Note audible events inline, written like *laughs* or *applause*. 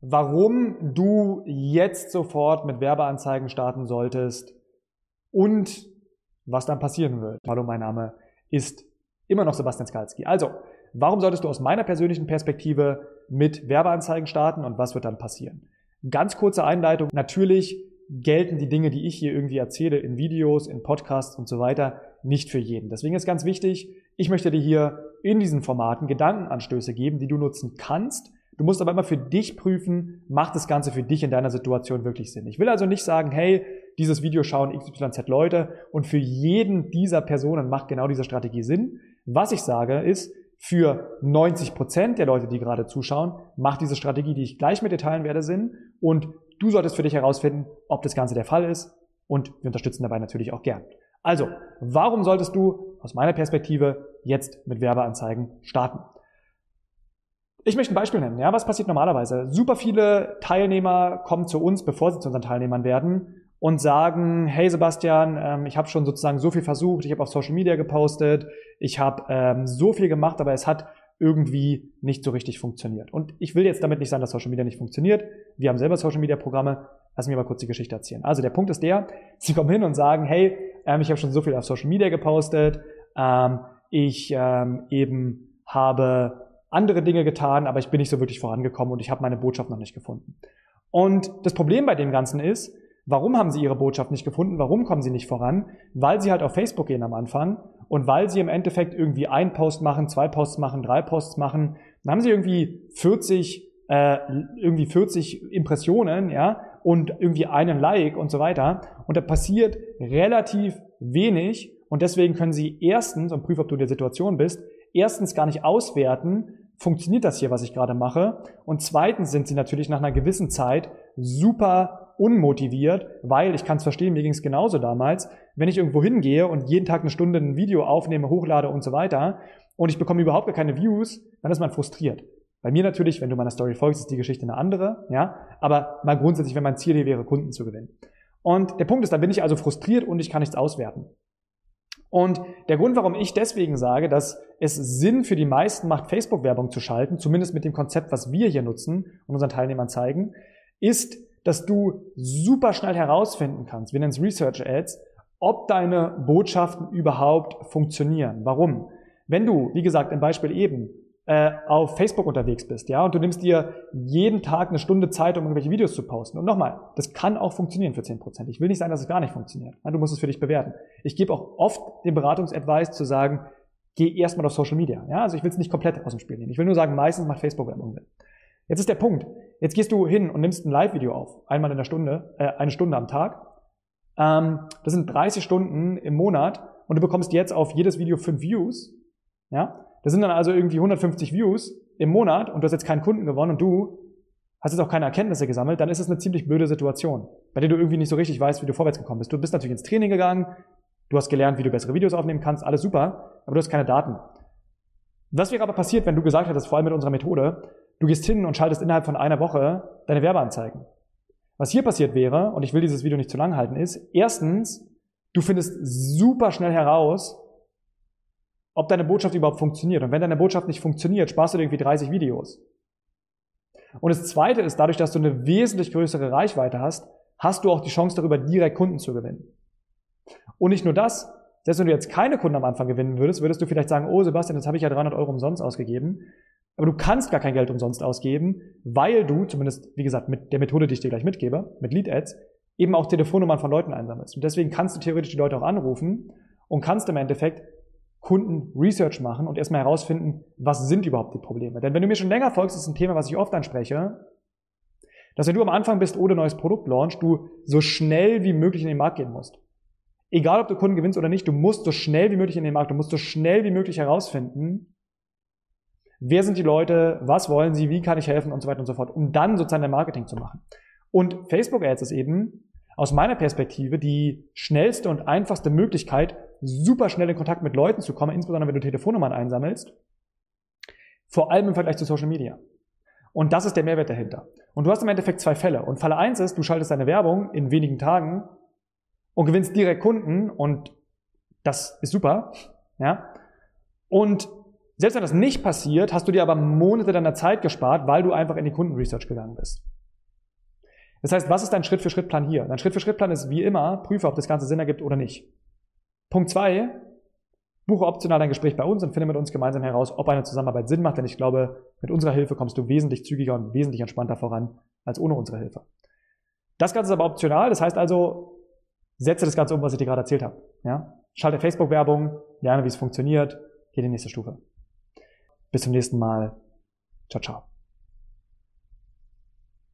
warum du jetzt sofort mit Werbeanzeigen starten solltest und was dann passieren wird. Hallo, mein Name ist immer noch Sebastian Skalski. Also, warum solltest du aus meiner persönlichen Perspektive mit Werbeanzeigen starten und was wird dann passieren? Ganz kurze Einleitung. Natürlich gelten die Dinge, die ich hier irgendwie erzähle, in Videos, in Podcasts und so weiter, nicht für jeden. Deswegen ist ganz wichtig, ich möchte dir hier in diesen Formaten Gedankenanstöße geben, die du nutzen kannst. Du musst aber immer für dich prüfen, macht das Ganze für dich in deiner Situation wirklich Sinn. Ich will also nicht sagen, hey, dieses Video schauen XYZ Leute und für jeden dieser Personen macht genau diese Strategie Sinn. Was ich sage ist, für 90 Prozent der Leute, die gerade zuschauen, macht diese Strategie, die ich gleich mit dir teilen werde, Sinn. Und du solltest für dich herausfinden, ob das Ganze der Fall ist. Und wir unterstützen dabei natürlich auch gern. Also, warum solltest du aus meiner Perspektive jetzt mit Werbeanzeigen starten? Ich möchte ein Beispiel nennen. Ja, was passiert normalerweise? Super viele Teilnehmer kommen zu uns, bevor sie zu unseren Teilnehmern werden und sagen, hey Sebastian, ähm, ich habe schon sozusagen so viel versucht, ich habe auf Social Media gepostet, ich habe ähm, so viel gemacht, aber es hat irgendwie nicht so richtig funktioniert. Und ich will jetzt damit nicht sagen, dass Social Media nicht funktioniert. Wir haben selber Social Media Programme. Lass mich mal kurz die Geschichte erzählen. Also der Punkt ist der, *laughs* sie kommen hin und sagen, hey, ähm, ich habe schon so viel auf Social Media gepostet, ähm, ich ähm, eben habe andere Dinge getan, aber ich bin nicht so wirklich vorangekommen und ich habe meine Botschaft noch nicht gefunden. Und das Problem bei dem Ganzen ist, Warum haben sie ihre Botschaft nicht gefunden? Warum kommen sie nicht voran? Weil sie halt auf Facebook gehen am Anfang und weil sie im Endeffekt irgendwie ein Post machen, zwei Posts machen, drei Posts machen. Dann haben sie irgendwie 40, äh, irgendwie 40 Impressionen, ja, und irgendwie einen Like und so weiter. Und da passiert relativ wenig und deswegen können sie erstens, und prüf, ob du in der Situation bist, erstens gar nicht auswerten, funktioniert das hier, was ich gerade mache? Und zweitens sind sie natürlich nach einer gewissen Zeit super unmotiviert, weil ich kann es verstehen, mir ging es genauso damals, wenn ich irgendwo hingehe und jeden Tag eine Stunde ein Video aufnehme, hochlade und so weiter und ich bekomme überhaupt gar keine Views, dann ist man frustriert. Bei mir natürlich, wenn du meiner Story folgst, ist die Geschichte eine andere, ja, aber mal grundsätzlich, wenn mein Ziel hier wäre, Kunden zu gewinnen. Und der Punkt ist, da bin ich also frustriert und ich kann nichts auswerten. Und der Grund, warum ich deswegen sage, dass es Sinn für die meisten macht, Facebook-Werbung zu schalten, zumindest mit dem Konzept, was wir hier nutzen und unseren Teilnehmern zeigen, ist, dass du super schnell herausfinden kannst, wir nennen es Research Ads, ob deine Botschaften überhaupt funktionieren. Warum? Wenn du, wie gesagt, im Beispiel eben, äh, auf Facebook unterwegs bist, ja, und du nimmst dir jeden Tag eine Stunde Zeit, um irgendwelche Videos zu posten. Und nochmal, das kann auch funktionieren für 10%. Ich will nicht sagen, dass es gar nicht funktioniert. Du musst es für dich bewerten. Ich gebe auch oft den Beratungsadvice zu sagen, geh erstmal auf Social Media. Ja, also ich will es nicht komplett aus dem Spiel nehmen. Ich will nur sagen, meistens macht Facebook Werbung Sinn. Jetzt ist der Punkt. Jetzt gehst du hin und nimmst ein Live-Video auf, einmal in der Stunde, äh, eine Stunde am Tag. Ähm, das sind 30 Stunden im Monat und du bekommst jetzt auf jedes Video 5 Views. Ja, das sind dann also irgendwie 150 Views im Monat und du hast jetzt keinen Kunden gewonnen und du hast jetzt auch keine Erkenntnisse gesammelt, dann ist es eine ziemlich blöde Situation, bei der du irgendwie nicht so richtig weißt, wie du vorwärts gekommen bist. Du bist natürlich ins Training gegangen, du hast gelernt, wie du bessere Videos aufnehmen kannst, alles super, aber du hast keine Daten. Was wäre aber passiert, wenn du gesagt hättest, vor allem mit unserer Methode, Du gehst hin und schaltest innerhalb von einer Woche deine Werbeanzeigen. Was hier passiert wäre, und ich will dieses Video nicht zu lang halten, ist, erstens, du findest super schnell heraus, ob deine Botschaft überhaupt funktioniert. Und wenn deine Botschaft nicht funktioniert, sparst du dir irgendwie 30 Videos. Und das zweite ist, dadurch, dass du eine wesentlich größere Reichweite hast, hast du auch die Chance darüber, direkt Kunden zu gewinnen. Und nicht nur das, selbst wenn du jetzt keine Kunden am Anfang gewinnen würdest, würdest du vielleicht sagen, oh Sebastian, jetzt habe ich ja 300 Euro umsonst ausgegeben. Aber du kannst gar kein Geld umsonst ausgeben, weil du, zumindest wie gesagt mit der Methode, die ich dir gleich mitgebe, mit Lead Ads, eben auch Telefonnummern von Leuten einsammelst. Und deswegen kannst du theoretisch die Leute auch anrufen und kannst im Endeffekt Kunden Research machen und erstmal herausfinden, was sind überhaupt die Probleme. Denn wenn du mir schon länger folgst, ist ein Thema, was ich oft anspreche, dass wenn du am Anfang bist ohne neues Produkt launch, du so schnell wie möglich in den Markt gehen musst. Egal, ob du Kunden gewinnst oder nicht, du musst so schnell wie möglich in den Markt, du musst so schnell wie möglich herausfinden, Wer sind die Leute? Was wollen sie? Wie kann ich helfen? Und so weiter und so fort, um dann sozusagen dein Marketing zu machen. Und Facebook Ads ist eben aus meiner Perspektive die schnellste und einfachste Möglichkeit, super schnell in Kontakt mit Leuten zu kommen, insbesondere wenn du Telefonnummern einsammelst. Vor allem im Vergleich zu Social Media. Und das ist der Mehrwert dahinter. Und du hast im Endeffekt zwei Fälle. Und Falle eins ist, du schaltest deine Werbung in wenigen Tagen und gewinnst direkt Kunden und das ist super. Ja. Und Selbst wenn das nicht passiert, hast du dir aber Monate deiner Zeit gespart, weil du einfach in die Kundenresearch gegangen bist. Das heißt, was ist dein Schritt-für-Schritt-Plan hier? Dein Schritt-für-Schritt-Plan ist wie immer, prüfe, ob das Ganze Sinn ergibt oder nicht. Punkt zwei, buche optional ein Gespräch bei uns und finde mit uns gemeinsam heraus, ob eine Zusammenarbeit Sinn macht, denn ich glaube, mit unserer Hilfe kommst du wesentlich zügiger und wesentlich entspannter voran als ohne unsere Hilfe. Das Ganze ist aber optional, das heißt also, setze das Ganze um, was ich dir gerade erzählt habe. Ja? Schalte Facebook-Werbung, lerne, wie es funktioniert, geh die nächste Stufe. Bis zum nächsten Mal. Ciao, ciao.